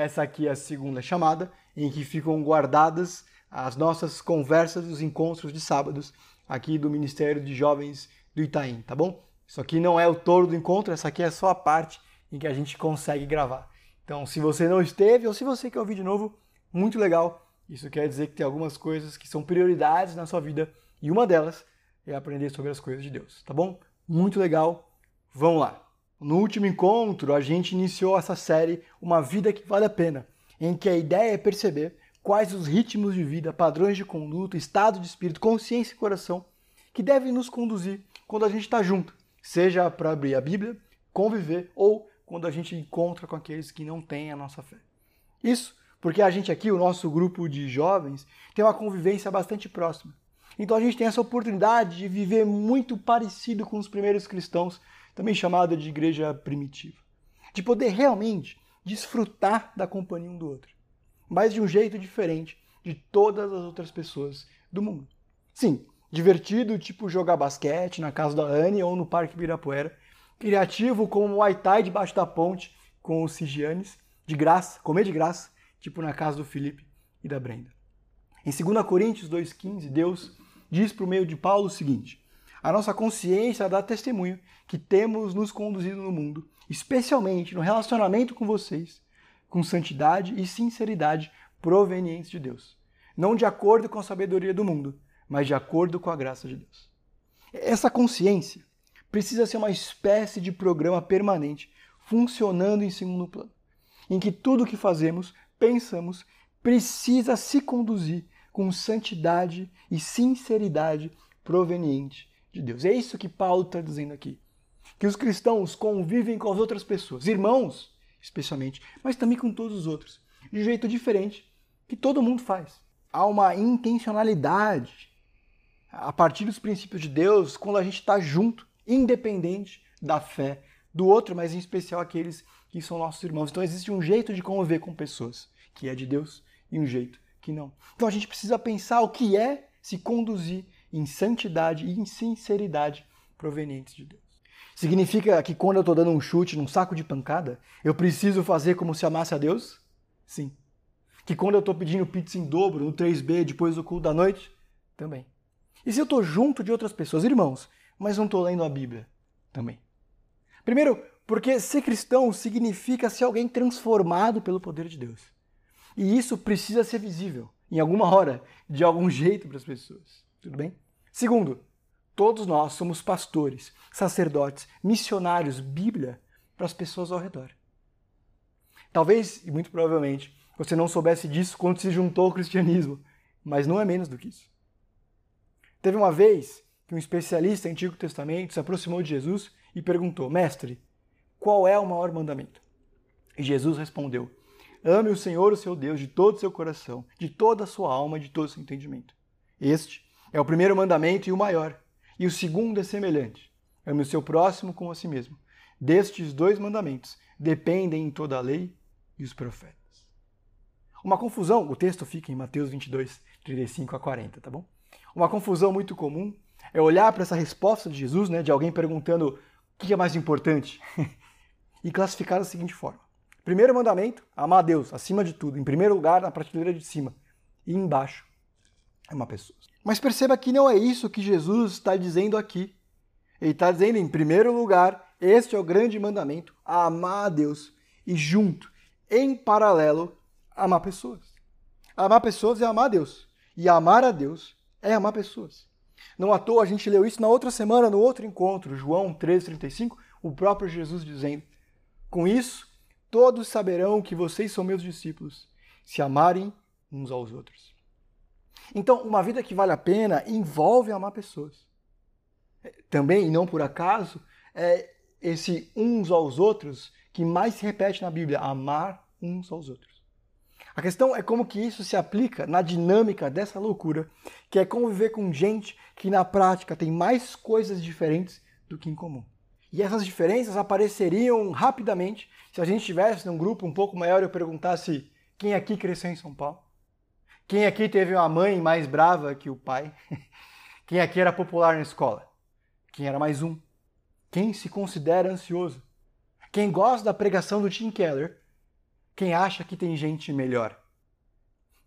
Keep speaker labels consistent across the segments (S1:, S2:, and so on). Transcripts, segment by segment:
S1: essa aqui é a segunda chamada, em que ficam guardadas as nossas conversas, os encontros de sábados aqui do Ministério de Jovens do Itaim, tá bom? Isso aqui não é o todo do encontro, essa aqui é só a parte em que a gente consegue gravar. Então, se você não esteve ou se você quer ouvir de novo, muito legal. Isso quer dizer que tem algumas coisas que são prioridades na sua vida e uma delas é aprender sobre as coisas de Deus, tá bom? Muito legal. Vamos lá. No último encontro, a gente iniciou essa série Uma Vida que Vale a Pena, em que a ideia é perceber quais os ritmos de vida, padrões de conduta, estado de espírito, consciência e coração que devem nos conduzir quando a gente está junto, seja para abrir a Bíblia, conviver ou quando a gente encontra com aqueles que não têm a nossa fé. Isso porque a gente aqui, o nosso grupo de jovens, tem uma convivência bastante próxima. Então a gente tem essa oportunidade de viver muito parecido com os primeiros cristãos, também chamada de igreja primitiva. De poder realmente desfrutar da companhia um do outro mas de um jeito diferente de todas as outras pessoas do mundo. Sim, divertido, tipo jogar basquete na casa da Anne ou no Parque Ibirapuera. Criativo, como um Muay Thai debaixo da ponte com os Sigianes. De graça, comer de graça, tipo na casa do Felipe e da Brenda. Em 2 Coríntios 2,15, Deus diz por meio de Paulo o seguinte: A nossa consciência dá testemunho que temos nos conduzido no mundo, especialmente no relacionamento com vocês, com santidade e sinceridade provenientes de Deus. Não de acordo com a sabedoria do mundo, mas de acordo com a graça de Deus. Essa consciência precisa ser uma espécie de programa permanente, funcionando em segundo plano, em que tudo o que fazemos, pensamos, precisa se conduzir com santidade e sinceridade proveniente de Deus. É isso que Paulo está dizendo aqui. Que os cristãos convivem com as outras pessoas, irmãos, especialmente, mas também com todos os outros, de jeito diferente que todo mundo faz. Há uma intencionalidade a partir dos princípios de Deus quando a gente está junto, independente da fé do outro, mas em especial aqueles que são nossos irmãos. Então existe um jeito de conviver com pessoas que é de Deus e um jeito que não. Então a gente precisa pensar o que é se conduzir em santidade e em sinceridade provenientes de Deus. Significa que quando eu estou dando um chute num saco de pancada, eu preciso fazer como se amasse a Deus? Sim. Que quando eu estou pedindo pizza em dobro no 3B depois do culto da noite? Também. E se eu estou junto de outras pessoas, irmãos, mas não estou lendo a Bíblia? Também. Primeiro, porque ser cristão significa ser alguém transformado pelo poder de Deus. E isso precisa ser visível, em alguma hora, de algum jeito para as pessoas. Tudo bem? Segundo, Todos nós somos pastores, sacerdotes, missionários, Bíblia para as pessoas ao redor. Talvez, e muito provavelmente, você não soubesse disso quando se juntou ao cristianismo, mas não é menos do que isso. Teve uma vez que um especialista em Antigo Testamento se aproximou de Jesus e perguntou: Mestre, qual é o maior mandamento? E Jesus respondeu: Ame o Senhor, o seu Deus, de todo o seu coração, de toda a sua alma de todo o seu entendimento. Este é o primeiro mandamento e o maior. E o segundo é semelhante: ame o seu próximo como a si mesmo. Destes dois mandamentos dependem em toda a lei e os profetas. Uma confusão, o texto fica em Mateus 22, 35 a 40, tá bom? Uma confusão muito comum é olhar para essa resposta de Jesus, né, de alguém perguntando o que é mais importante, e classificar da seguinte forma: primeiro mandamento, amar a Deus acima de tudo, em primeiro lugar, na prateleira de cima, e embaixo, amar pessoas. Mas perceba que não é isso que Jesus está dizendo aqui. Ele está dizendo, em primeiro lugar, este é o grande mandamento: amar a Deus. E junto, em paralelo, amar pessoas. Amar pessoas é amar a Deus. E amar a Deus é amar pessoas. Não à toa a gente leu isso na outra semana, no outro encontro, João 13,35, o próprio Jesus dizendo: Com isso, todos saberão que vocês são meus discípulos, se amarem uns aos outros. Então, uma vida que vale a pena envolve amar pessoas. Também, e não por acaso, é esse uns aos outros que mais se repete na Bíblia, amar uns aos outros. A questão é como que isso se aplica na dinâmica dessa loucura, que é conviver com gente que na prática tem mais coisas diferentes do que em comum. E essas diferenças apareceriam rapidamente se a gente estivesse num grupo um pouco maior e eu perguntasse quem aqui cresceu em São Paulo. Quem aqui teve uma mãe mais brava que o pai? Quem aqui era popular na escola? Quem era mais um? Quem se considera ansioso? Quem gosta da pregação do Tim Keller? Quem acha que tem gente melhor?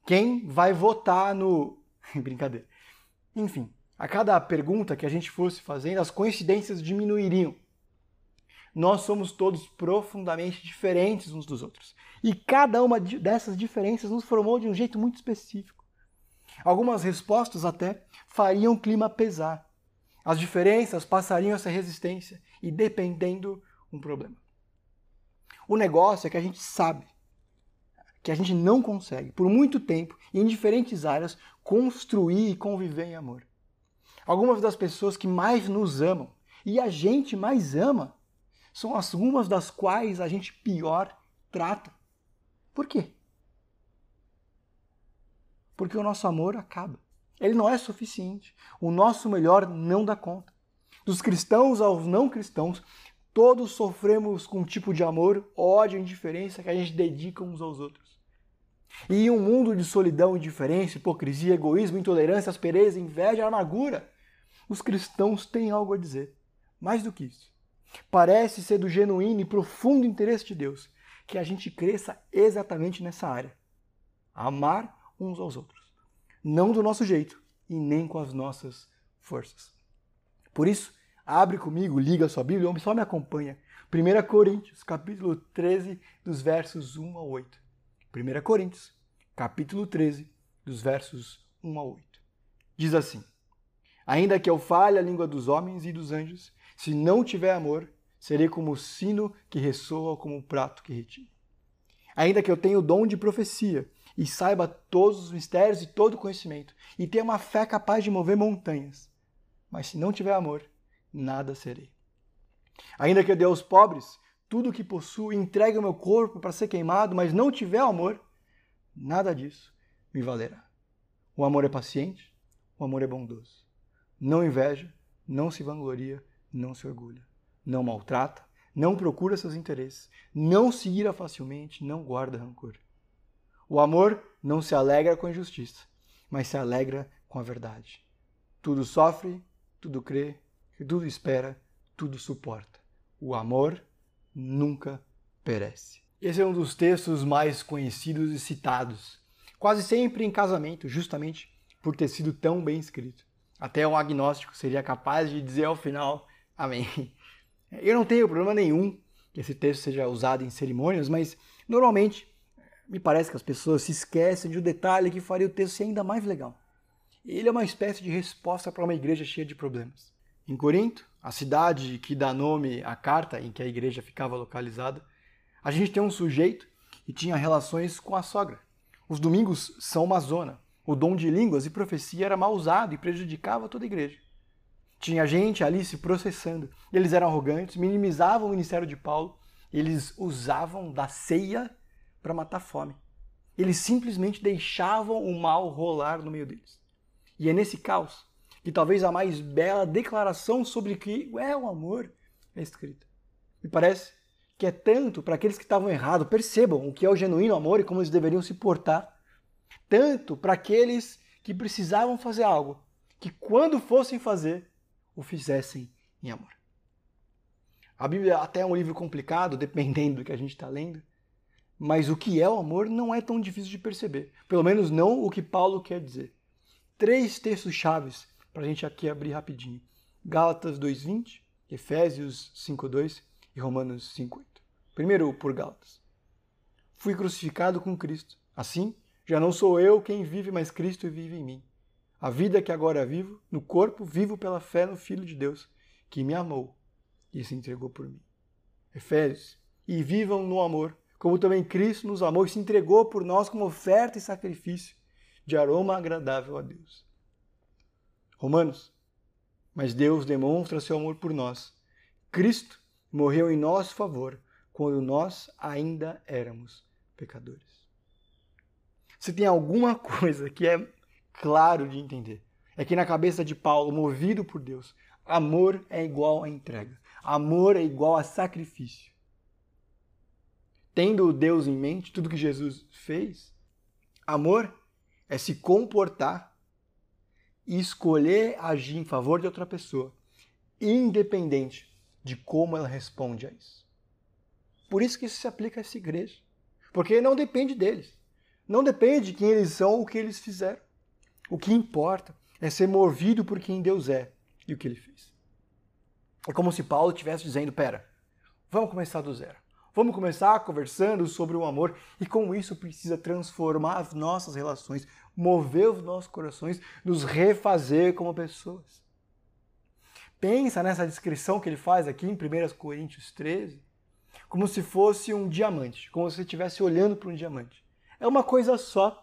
S1: Quem vai votar no. Brincadeira. Enfim, a cada pergunta que a gente fosse fazendo, as coincidências diminuiriam. Nós somos todos profundamente diferentes uns dos outros. E cada uma dessas diferenças nos formou de um jeito muito específico. Algumas respostas até fariam o clima pesar. As diferenças passariam a ser resistência e dependendo um problema. O negócio é que a gente sabe que a gente não consegue, por muito tempo, em diferentes áreas, construir e conviver em amor. Algumas das pessoas que mais nos amam e a gente mais ama são algumas das quais a gente pior trata. Por quê? Porque o nosso amor acaba. Ele não é suficiente. O nosso melhor não dá conta. Dos cristãos aos não cristãos, todos sofremos com um tipo de amor, ódio indiferença que a gente dedica uns aos outros. E em um mundo de solidão, indiferença, hipocrisia, egoísmo, intolerância, aspereza, inveja, amargura, os cristãos têm algo a dizer. Mais do que isso. Parece ser do genuíno e profundo interesse de Deus que a gente cresça exatamente nessa área. Amar uns aos outros. Não do nosso jeito e nem com as nossas forças. Por isso, abre comigo, liga a sua Bíblia, ou só me acompanha. 1 Coríntios, capítulo 13, dos versos 1 a 8. 1 Coríntios, capítulo 13, dos versos 1 a 8. Diz assim: Ainda que eu fale a língua dos homens e dos anjos, se não tiver amor, serei como o sino que ressoa como o prato que retira. Ainda que eu tenha o dom de profecia e saiba todos os mistérios e todo o conhecimento, e tenha uma fé capaz de mover montanhas, mas se não tiver amor, nada serei. Ainda que eu dê aos pobres tudo o que possuo e entregue o meu corpo para ser queimado, mas não tiver amor, nada disso me valerá. O amor é paciente, o amor é bondoso. Não inveja, não se vangloria, não se orgulha, não maltrata, não procura seus interesses, não se ira facilmente, não guarda rancor. O amor não se alegra com a injustiça, mas se alegra com a verdade. Tudo sofre, tudo crê, tudo espera, tudo suporta. O amor nunca perece. Esse é um dos textos mais conhecidos e citados, quase sempre em casamento, justamente por ter sido tão bem escrito. Até um agnóstico seria capaz de dizer ao final Amém. Eu não tenho problema nenhum que esse texto seja usado em cerimônias, mas normalmente me parece que as pessoas se esquecem de um detalhe que faria o texto ser ainda mais legal. Ele é uma espécie de resposta para uma igreja cheia de problemas. Em Corinto, a cidade que dá nome à carta em que a igreja ficava localizada, a gente tem um sujeito que tinha relações com a sogra. Os domingos são uma zona. O dom de línguas e profecia era mal usado e prejudicava toda a igreja. Tinha gente ali se processando. Eles eram arrogantes, minimizavam o ministério de Paulo, eles usavam da ceia para matar fome. Eles simplesmente deixavam o mal rolar no meio deles. E é nesse caos que talvez a mais bela declaração sobre o que é o amor é escrita. Me parece que é tanto para aqueles que estavam errados, percebam o que é o genuíno amor e como eles deveriam se portar, tanto para aqueles que precisavam fazer algo, que quando fossem fazer, o fizessem em amor. A Bíblia até é um livro complicado, dependendo do que a gente está lendo, mas o que é o amor não é tão difícil de perceber. Pelo menos não o que Paulo quer dizer. Três textos chaves para a gente aqui abrir rapidinho. Gálatas 2.20, Efésios 5.2 e Romanos 5.8. Primeiro por Gálatas. Fui crucificado com Cristo. Assim, já não sou eu quem vive, mas Cristo vive em mim. A vida que agora vivo, no corpo, vivo pela fé no Filho de Deus, que me amou e se entregou por mim. Efésios. E vivam no amor, como também Cristo nos amou e se entregou por nós como oferta e sacrifício de aroma agradável a Deus. Romanos. Mas Deus demonstra seu amor por nós. Cristo morreu em nosso favor quando nós ainda éramos pecadores. Se tem alguma coisa que é claro de entender. É que na cabeça de Paulo, movido por Deus, amor é igual a entrega. Amor é igual a sacrifício. Tendo Deus em mente, tudo que Jesus fez, amor é se comportar e escolher agir em favor de outra pessoa, independente de como ela responde a isso. Por isso que isso se aplica a essa igreja. Porque não depende deles. Não depende de quem eles são ou o que eles fizeram. O que importa é ser movido por quem Deus é e o que ele fez. É como se Paulo estivesse dizendo: pera, vamos começar do zero. Vamos começar conversando sobre o amor e como isso precisa transformar as nossas relações, mover os nossos corações, nos refazer como pessoas. Pensa nessa descrição que ele faz aqui em 1 Coríntios 13, como se fosse um diamante, como se estivesse olhando para um diamante. É uma coisa só,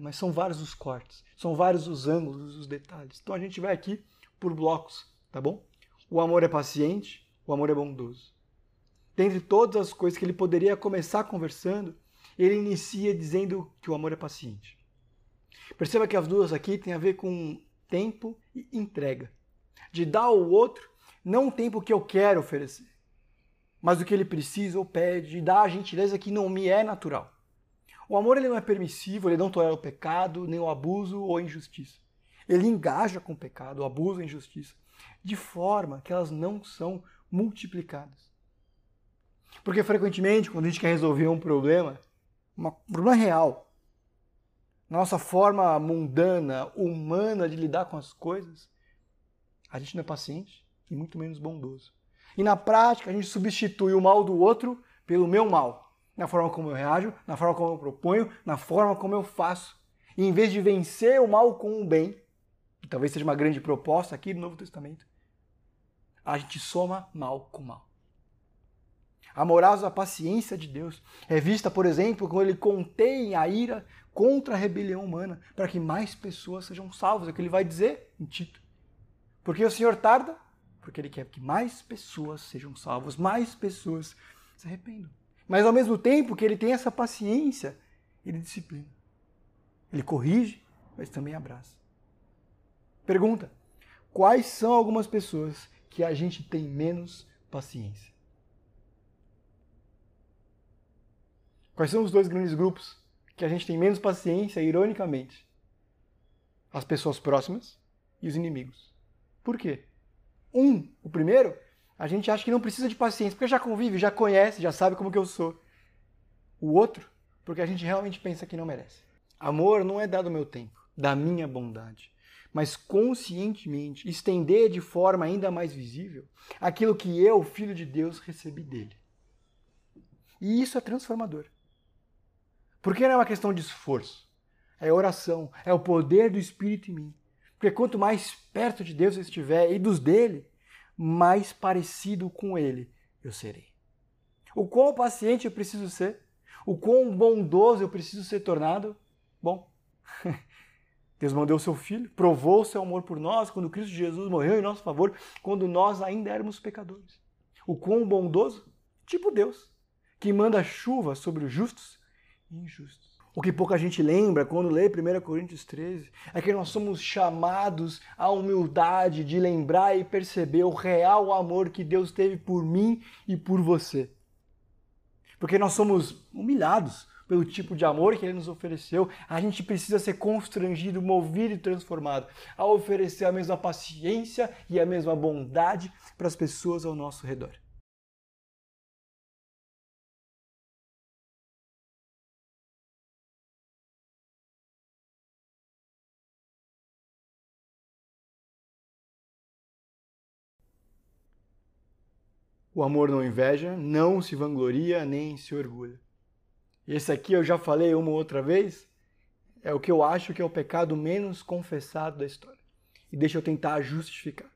S1: mas são vários os cortes, são vários os ângulos, os detalhes. Então a gente vai aqui por blocos, tá bom? O amor é paciente, o amor é bondoso. Dentre todas as coisas que ele poderia começar conversando, ele inicia dizendo que o amor é paciente. Perceba que as duas aqui têm a ver com tempo e entrega. De dar ao outro não o tempo que eu quero oferecer, mas o que ele precisa ou pede, de dar a gentileza que não me é natural. O amor ele não é permissivo, ele não tolera o pecado, nem o abuso ou a injustiça. Ele engaja com o pecado, o abuso e a injustiça, de forma que elas não são multiplicadas. Porque frequentemente, quando a gente quer resolver um problema, um problema real, nossa forma mundana, humana de lidar com as coisas, a gente não é paciente e muito menos bondoso. E na prática, a gente substitui o mal do outro pelo meu mal. Na forma como eu reajo, na forma como eu proponho, na forma como eu faço. E em vez de vencer o mal com o bem, que talvez seja uma grande proposta aqui do Novo Testamento, a gente soma mal com mal. A moral a paciência de Deus é vista, por exemplo, quando ele contém a ira contra a rebelião humana, para que mais pessoas sejam salvas. É o que ele vai dizer em Tito. Porque o Senhor tarda? Porque ele quer que mais pessoas sejam salvas, mais pessoas se arrependam. Mas ao mesmo tempo que ele tem essa paciência, ele disciplina. Ele corrige, mas também abraça. Pergunta: quais são algumas pessoas que a gente tem menos paciência? Quais são os dois grandes grupos que a gente tem menos paciência, ironicamente? As pessoas próximas e os inimigos. Por quê? Um, o primeiro, a gente acha que não precisa de paciência, porque já convive, já conhece, já sabe como que eu sou. O outro, porque a gente realmente pensa que não merece. Amor não é dado meu tempo, da minha bondade, mas conscientemente estender de forma ainda mais visível aquilo que eu, filho de Deus, recebi dele. E isso é transformador. Porque não é uma questão de esforço, é oração, é o poder do Espírito em mim. Porque quanto mais perto de Deus eu estiver e dos dele, mais parecido com ele eu serei. O quão paciente eu preciso ser? O quão bondoso eu preciso ser tornado? Bom, Deus mandou o seu Filho, provou o seu amor por nós quando Cristo Jesus morreu em nosso favor, quando nós ainda éramos pecadores. O quão bondoso? Tipo Deus, que manda chuva sobre os justos injustos. O que pouca gente lembra quando lê 1 Coríntios 13 é que nós somos chamados à humildade de lembrar e perceber o real amor que Deus teve por mim e por você. Porque nós somos humilhados pelo tipo de amor que ele nos ofereceu, a gente precisa ser constrangido, movido e transformado a oferecer a mesma paciência e a mesma bondade para as pessoas ao nosso redor. O amor não inveja, não se vangloria nem se orgulha. Esse aqui eu já falei uma outra vez, é o que eu acho que é o pecado menos confessado da história. E deixa eu tentar justificar.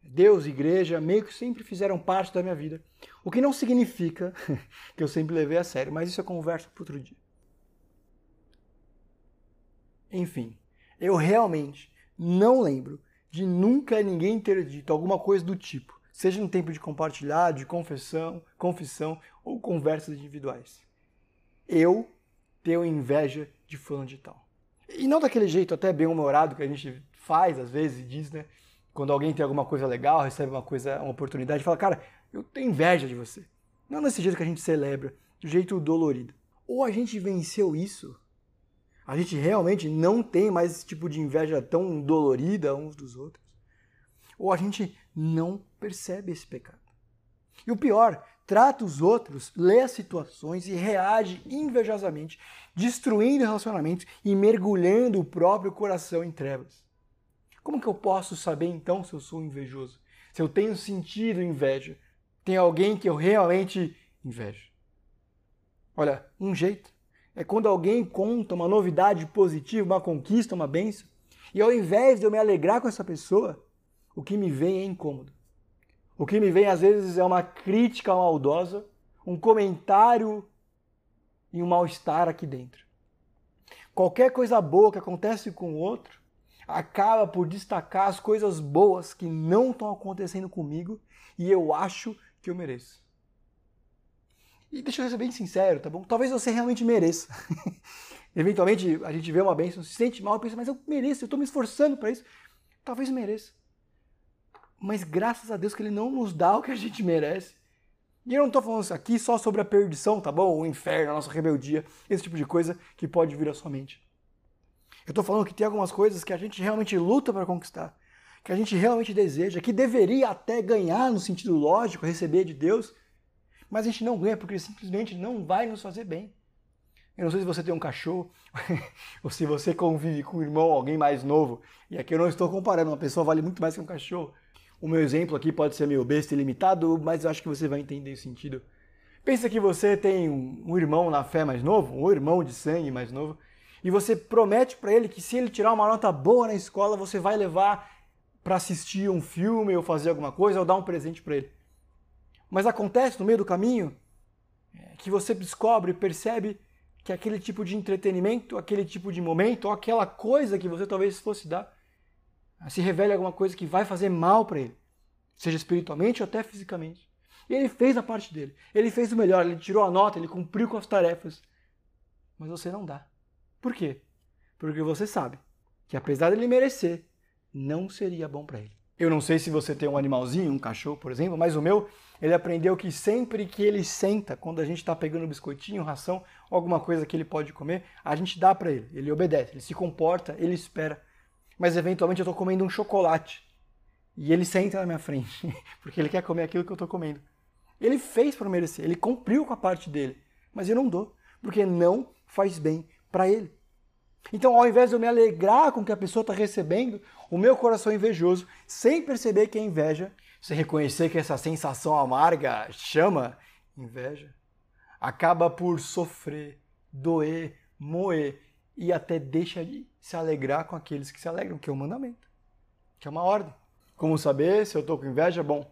S1: Deus e igreja meio que sempre fizeram parte da minha vida. O que não significa que eu sempre levei a sério, mas isso é conversa para outro dia. Enfim, eu realmente não lembro de nunca ninguém ter dito alguma coisa do tipo: seja no tempo de compartilhar, de confissão, confissão ou conversas individuais. Eu tenho inveja de fulano de tal. E não daquele jeito até bem humorado que a gente faz às vezes e diz, né? Quando alguém tem alguma coisa legal, recebe uma coisa, uma oportunidade, fala, cara, eu tenho inveja de você. Não desse jeito que a gente celebra, do jeito dolorido. Ou a gente venceu isso, a gente realmente não tem mais esse tipo de inveja tão dolorida uns dos outros. Ou a gente não percebe esse pecado. E o pior, trata os outros, lê as situações e reage invejosamente, destruindo relacionamentos e mergulhando o próprio coração em trevas. Como que eu posso saber então se eu sou invejoso? Se eu tenho sentido inveja? Tem alguém que eu realmente invejo? Olha, um jeito é quando alguém conta uma novidade positiva, uma conquista, uma benção, e ao invés de eu me alegrar com essa pessoa, o que me vem é incômodo. O que me vem às vezes é uma crítica maldosa, um comentário e um mal-estar aqui dentro. Qualquer coisa boa que acontece com o outro acaba por destacar as coisas boas que não estão acontecendo comigo e eu acho que eu mereço. E deixa eu ser bem sincero, tá bom? Talvez você realmente mereça. Eventualmente a gente vê uma bênção, se sente mal e pensa, mas eu mereço, eu estou me esforçando para isso. Talvez mereça mas graças a Deus que ele não nos dá o que a gente merece. E eu não estou falando aqui só sobre a perdição, tá bom? O inferno, a nossa rebeldia, esse tipo de coisa que pode vir à sua mente. Eu estou falando que tem algumas coisas que a gente realmente luta para conquistar, que a gente realmente deseja, que deveria até ganhar no sentido lógico, receber de Deus, mas a gente não ganha porque simplesmente não vai nos fazer bem. Eu não sei se você tem um cachorro ou se você convive com um irmão, alguém mais novo. E aqui eu não estou comparando, uma pessoa vale muito mais que um cachorro. O meu exemplo aqui pode ser meio besta e limitado, mas eu acho que você vai entender o sentido. Pensa que você tem um irmão na fé mais novo, um irmão de sangue mais novo, e você promete para ele que se ele tirar uma nota boa na escola, você vai levar para assistir um filme ou fazer alguma coisa ou dar um presente para ele. Mas acontece no meio do caminho é, que você descobre percebe que aquele tipo de entretenimento, aquele tipo de momento, ou aquela coisa que você talvez fosse dar, se revele alguma coisa que vai fazer mal para ele, seja espiritualmente ou até fisicamente. E ele fez a parte dele. Ele fez o melhor, ele tirou a nota, ele cumpriu com as tarefas. Mas você não dá. Por quê? Porque você sabe que apesar dele merecer, não seria bom para ele. Eu não sei se você tem um animalzinho, um cachorro, por exemplo, mas o meu, ele aprendeu que sempre que ele senta, quando a gente está pegando um biscoitinho, ração, alguma coisa que ele pode comer, a gente dá para ele. Ele obedece, ele se comporta, ele espera mas eventualmente eu estou comendo um chocolate e ele senta na minha frente, porque ele quer comer aquilo que eu estou comendo. Ele fez para merecer, ele cumpriu com a parte dele, mas eu não dou, porque não faz bem para ele. Então, ao invés de eu me alegrar com o que a pessoa está recebendo, o meu coração invejoso, sem perceber que é inveja, sem reconhecer que essa sensação amarga chama inveja, acaba por sofrer, doer, moer e até deixa de se alegrar com aqueles que se alegram, que é um mandamento, que é uma ordem. Como saber se eu estou com inveja? Bom,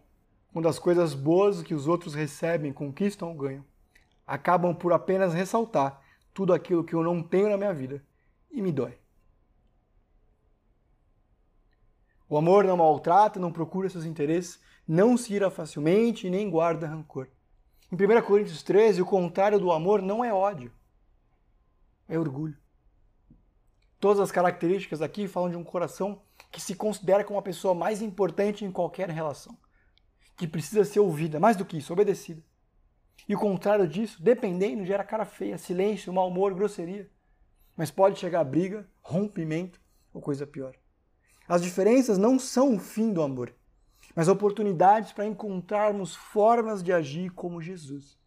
S1: quando as coisas boas que os outros recebem, conquistam ou ganham, acabam por apenas ressaltar tudo aquilo que eu não tenho na minha vida e me dói. O amor não maltrata, não procura seus interesses, não se ira facilmente e nem guarda rancor. Em 1 Coríntios 13, o contrário do amor não é ódio, é orgulho. Todas as características aqui falam de um coração que se considera como a pessoa mais importante em qualquer relação, que precisa ser ouvida, mais do que isso, obedecida. E o contrário disso, dependendo, gera cara feia, silêncio, mau humor, grosseria. Mas pode chegar a briga, rompimento ou coisa pior. As diferenças não são o fim do amor, mas oportunidades para encontrarmos formas de agir como Jesus.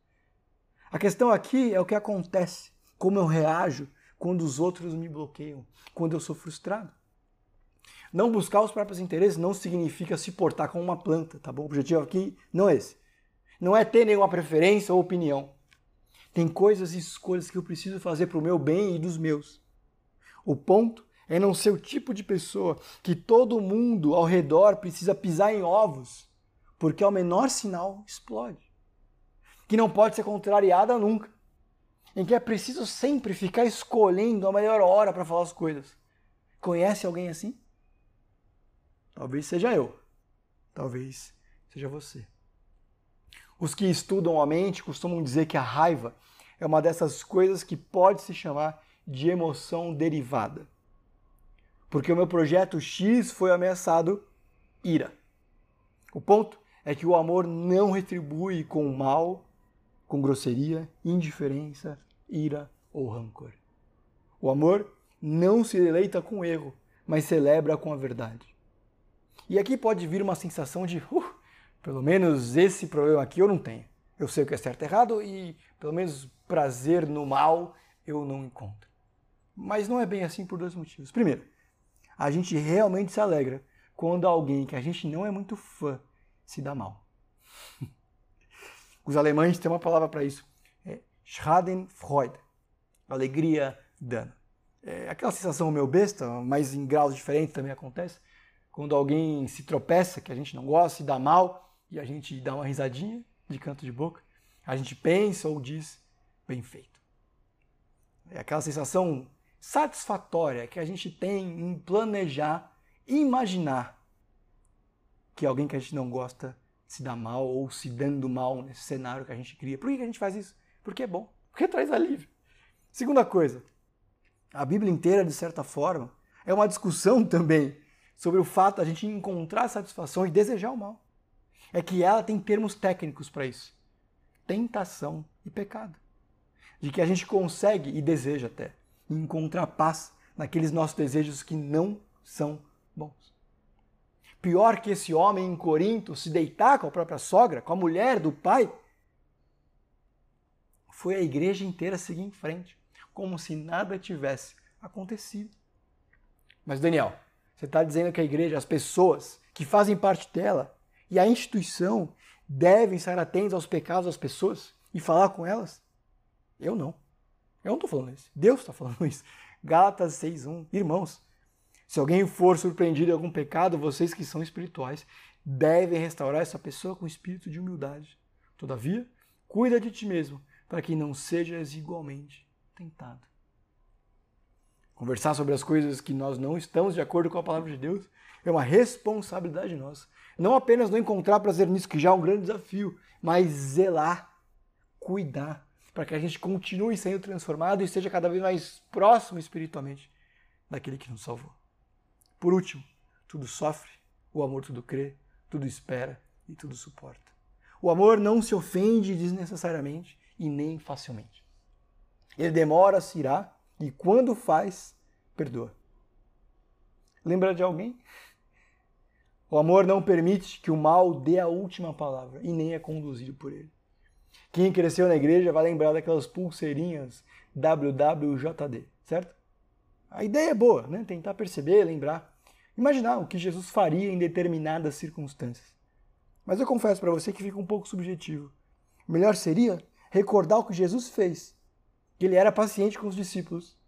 S1: A questão aqui é o que acontece, como eu reajo quando os outros me bloqueiam, quando eu sou frustrado. Não buscar os próprios interesses não significa se portar como uma planta, tá bom? O objetivo aqui não é esse. Não é ter nenhuma preferência ou opinião. Tem coisas e escolhas que eu preciso fazer para o meu bem e dos meus. O ponto é não ser o tipo de pessoa que todo mundo ao redor precisa pisar em ovos, porque ao menor sinal explode. Que não pode ser contrariada nunca em que é preciso sempre ficar escolhendo a melhor hora para falar as coisas. Conhece alguém assim? Talvez seja eu. Talvez seja você. Os que estudam a mente costumam dizer que a raiva é uma dessas coisas que pode se chamar de emoção derivada. Porque o meu projeto X foi ameaçado ira. O ponto é que o amor não retribui com mal, com grosseria, indiferença, ira ou rancor. O amor não se deleita com o erro, mas celebra com a verdade. E aqui pode vir uma sensação de, uh, pelo menos esse problema aqui eu não tenho. Eu sei o que é certo e errado e, pelo menos, prazer no mal eu não encontro. Mas não é bem assim por dois motivos. Primeiro, a gente realmente se alegra quando alguém que a gente não é muito fã se dá mal. Os alemães têm uma palavra para isso. Schadenfreude. Alegria dano. É aquela sensação meio besta, mas em graus diferentes também acontece. Quando alguém se tropeça, que a gente não gosta, se dá mal, e a gente dá uma risadinha de canto de boca. A gente pensa ou diz, bem feito. É aquela sensação satisfatória que a gente tem em planejar e imaginar que alguém que a gente não gosta se dá mal ou se dando mal nesse cenário que a gente cria. Por que a gente faz isso? Porque é bom, porque traz alívio. Segunda coisa, a Bíblia inteira, de certa forma, é uma discussão também sobre o fato de a gente encontrar satisfação e desejar o mal. É que ela tem termos técnicos para isso: tentação e pecado. De que a gente consegue e deseja até encontrar paz naqueles nossos desejos que não são bons. Pior que esse homem em Corinto se deitar com a própria sogra, com a mulher do pai, foi a igreja inteira seguir em frente, como se nada tivesse acontecido. Mas, Daniel, você está dizendo que a igreja, as pessoas que fazem parte dela e a instituição devem estar atentos aos pecados das pessoas e falar com elas? Eu não. Eu não estou falando isso. Deus está falando isso. Gálatas 6.1. Irmãos, se alguém for surpreendido em algum pecado, vocês que são espirituais devem restaurar essa pessoa com espírito de humildade. Todavia, cuida de ti mesmo, para que não sejas igualmente tentado. Conversar sobre as coisas que nós não estamos de acordo com a palavra de Deus é uma responsabilidade nossa. Não apenas não encontrar prazer nisso, que já é um grande desafio, mas zelar, cuidar, para que a gente continue sendo transformado e seja cada vez mais próximo espiritualmente daquele que nos salvou. Por último, tudo sofre, o amor tudo crê, tudo espera e tudo suporta. O amor não se ofende desnecessariamente e nem facilmente. Ele demora, se irá e quando faz, perdoa. Lembra de alguém? O amor não permite que o mal dê a última palavra e nem é conduzido por ele. Quem cresceu na igreja vai lembrar daquelas pulseirinhas WWJD, certo? A ideia é boa, né? Tentar perceber, lembrar, imaginar o que Jesus faria em determinadas circunstâncias. Mas eu confesso para você que fica um pouco subjetivo. Melhor seria recordar o que Jesus fez, que ele era paciente com os discípulos,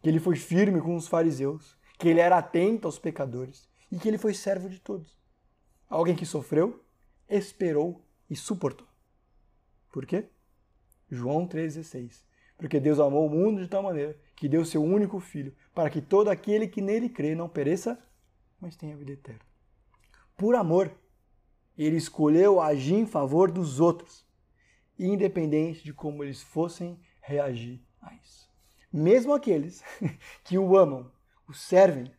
S1: que ele foi firme com os fariseus, que ele era atento aos pecadores e que ele foi servo de todos. Alguém que sofreu, esperou e suportou. Por quê? João 3,16. Porque Deus amou o mundo de tal maneira que deu seu único filho, para que todo aquele que nele crê não pereça, mas tenha vida eterna. Por amor, ele escolheu agir em favor dos outros, independente de como eles fossem reagir a isso. Mesmo aqueles que o amam, o servem,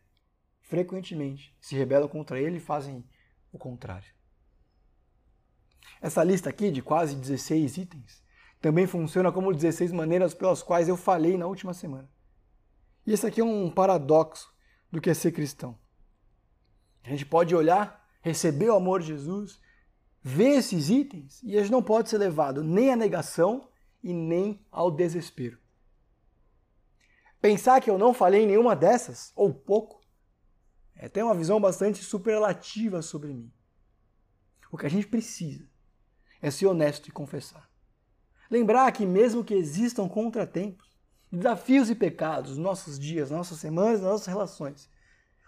S1: frequentemente se rebelam contra ele e fazem o contrário. Essa lista aqui de quase 16 itens também funciona como 16 maneiras pelas quais eu falei na última semana. E esse aqui é um paradoxo do que é ser cristão. A gente pode olhar, receber o amor de Jesus, ver esses itens e a gente não pode ser levado nem à negação e nem ao desespero. Pensar que eu não falei em nenhuma dessas, ou pouco, é ter uma visão bastante superlativa sobre mim. O que a gente precisa é ser honesto e confessar. Lembrar que, mesmo que existam contratempos, desafios e pecados nos nossos dias, nas nossas semanas, nas nossas relações,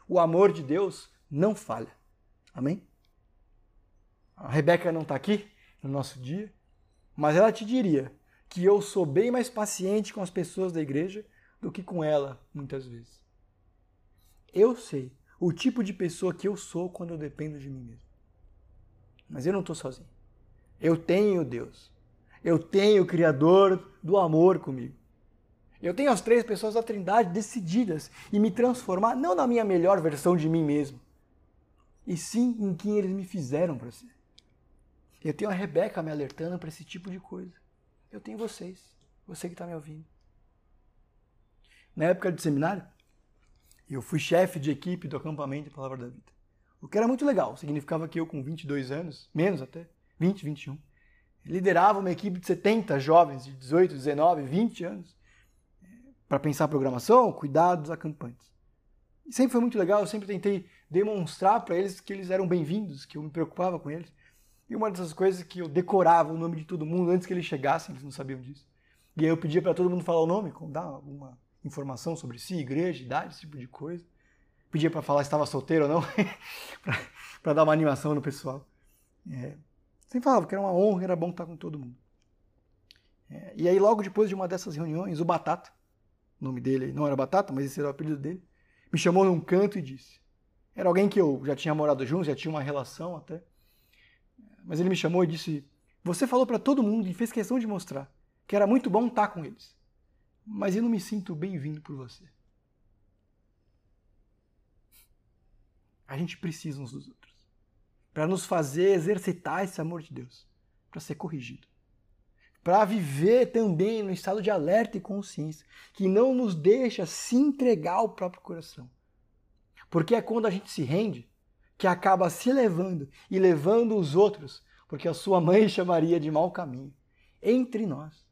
S1: o amor de Deus não falha. Amém? A Rebeca não está aqui no nosso dia, mas ela te diria que eu sou bem mais paciente com as pessoas da igreja do que com ela, muitas vezes. Eu sei o tipo de pessoa que eu sou quando eu dependo de mim mesmo. Mas eu não estou sozinho. Eu tenho Deus. Eu tenho o Criador do amor comigo. Eu tenho as três pessoas da Trindade decididas em me transformar não na minha melhor versão de mim mesmo, e sim em quem eles me fizeram para ser. Eu tenho a Rebeca me alertando para esse tipo de coisa. Eu tenho vocês, você que está me ouvindo. Na época de seminário, eu fui chefe de equipe do acampamento Palavra da Vida. O que era muito legal, significava que eu com 22 anos, menos até, 20, 21, liderava uma equipe de 70 jovens de 18, 19, 20 anos para pensar programação, cuidar dos acampantes. E sempre foi muito legal, eu sempre tentei demonstrar para eles que eles eram bem-vindos, que eu me preocupava com eles. E uma dessas coisas que eu decorava o nome de todo mundo antes que eles chegassem, eles não sabiam disso. E aí eu pedia para todo mundo falar o nome, dar alguma informação sobre si, igreja, idade, esse tipo de coisa. Pedia para falar se estava solteiro ou não, para dar uma animação no pessoal. É, sempre falava que era uma honra, era bom estar com todo mundo. É, e aí, logo depois de uma dessas reuniões, o Batata, o nome dele não era Batata, mas esse era o apelido dele, me chamou num canto e disse: era alguém que eu já tinha morado junto, já tinha uma relação até. Mas ele me chamou e disse: Você falou para todo mundo e fez questão de mostrar que era muito bom estar com eles. Mas eu não me sinto bem-vindo por você. A gente precisa uns dos outros para nos fazer exercitar esse amor de Deus, para ser corrigido. Para viver também no estado de alerta e consciência, que não nos deixa se entregar ao próprio coração porque é quando a gente se rende que acaba se levando e levando os outros, porque a sua mãe chamaria de mau caminho, entre nós.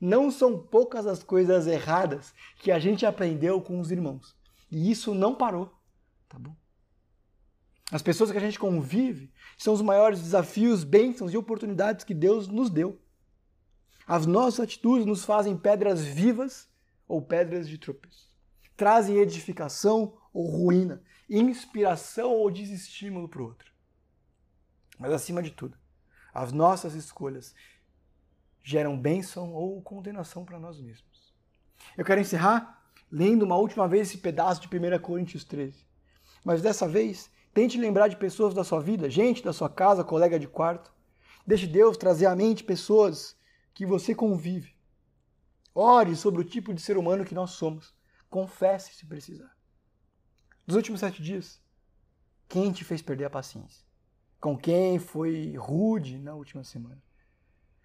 S1: Não são poucas as coisas erradas que a gente aprendeu com os irmãos. E isso não parou, tá bom? As pessoas que a gente convive são os maiores desafios, bênçãos e oportunidades que Deus nos deu. As nossas atitudes nos fazem pedras vivas ou pedras de tropeço. Trazem edificação ou ruína, inspiração ou desestímulo para o outro. Mas acima de tudo, as nossas escolhas geram bênção ou condenação para nós mesmos. Eu quero encerrar lendo uma última vez esse pedaço de 1 Coríntios 13. Mas dessa vez, tente lembrar de pessoas da sua vida, gente da sua casa, colega de quarto. Deixe Deus trazer à mente pessoas que você convive. Ore sobre o tipo de ser humano que nós somos. Confesse se precisar. Dos últimos sete dias, quem te fez perder a paciência? Com quem foi rude na última semana?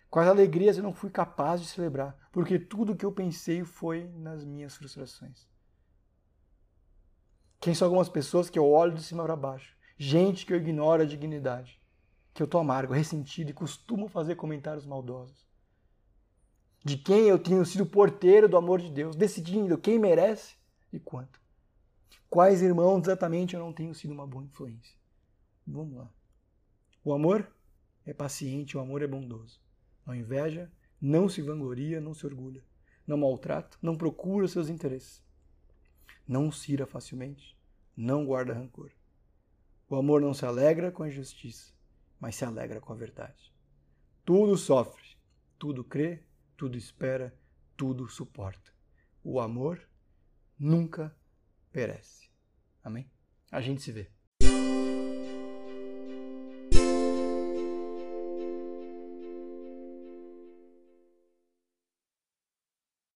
S1: Quais alegrias eu não fui capaz de celebrar, porque tudo que eu pensei foi nas minhas frustrações. Quem são algumas pessoas que eu olho de cima para baixo? Gente que eu ignoro a dignidade, que eu tô amargo, ressentido e costumo fazer comentários maldosos. De quem eu tenho sido porteiro do amor de Deus, decidindo quem merece e quanto. Quais irmãos exatamente eu não tenho sido uma boa influência? Vamos lá. O amor é paciente, o amor é bondoso. Não inveja, não se vangloria, não se orgulha. Não maltrata, não procura seus interesses. Não se facilmente, não guarda rancor. O amor não se alegra com a injustiça, mas se alegra com a verdade. Tudo sofre, tudo crê, tudo espera, tudo suporta. O amor nunca perece. Amém? A gente se vê.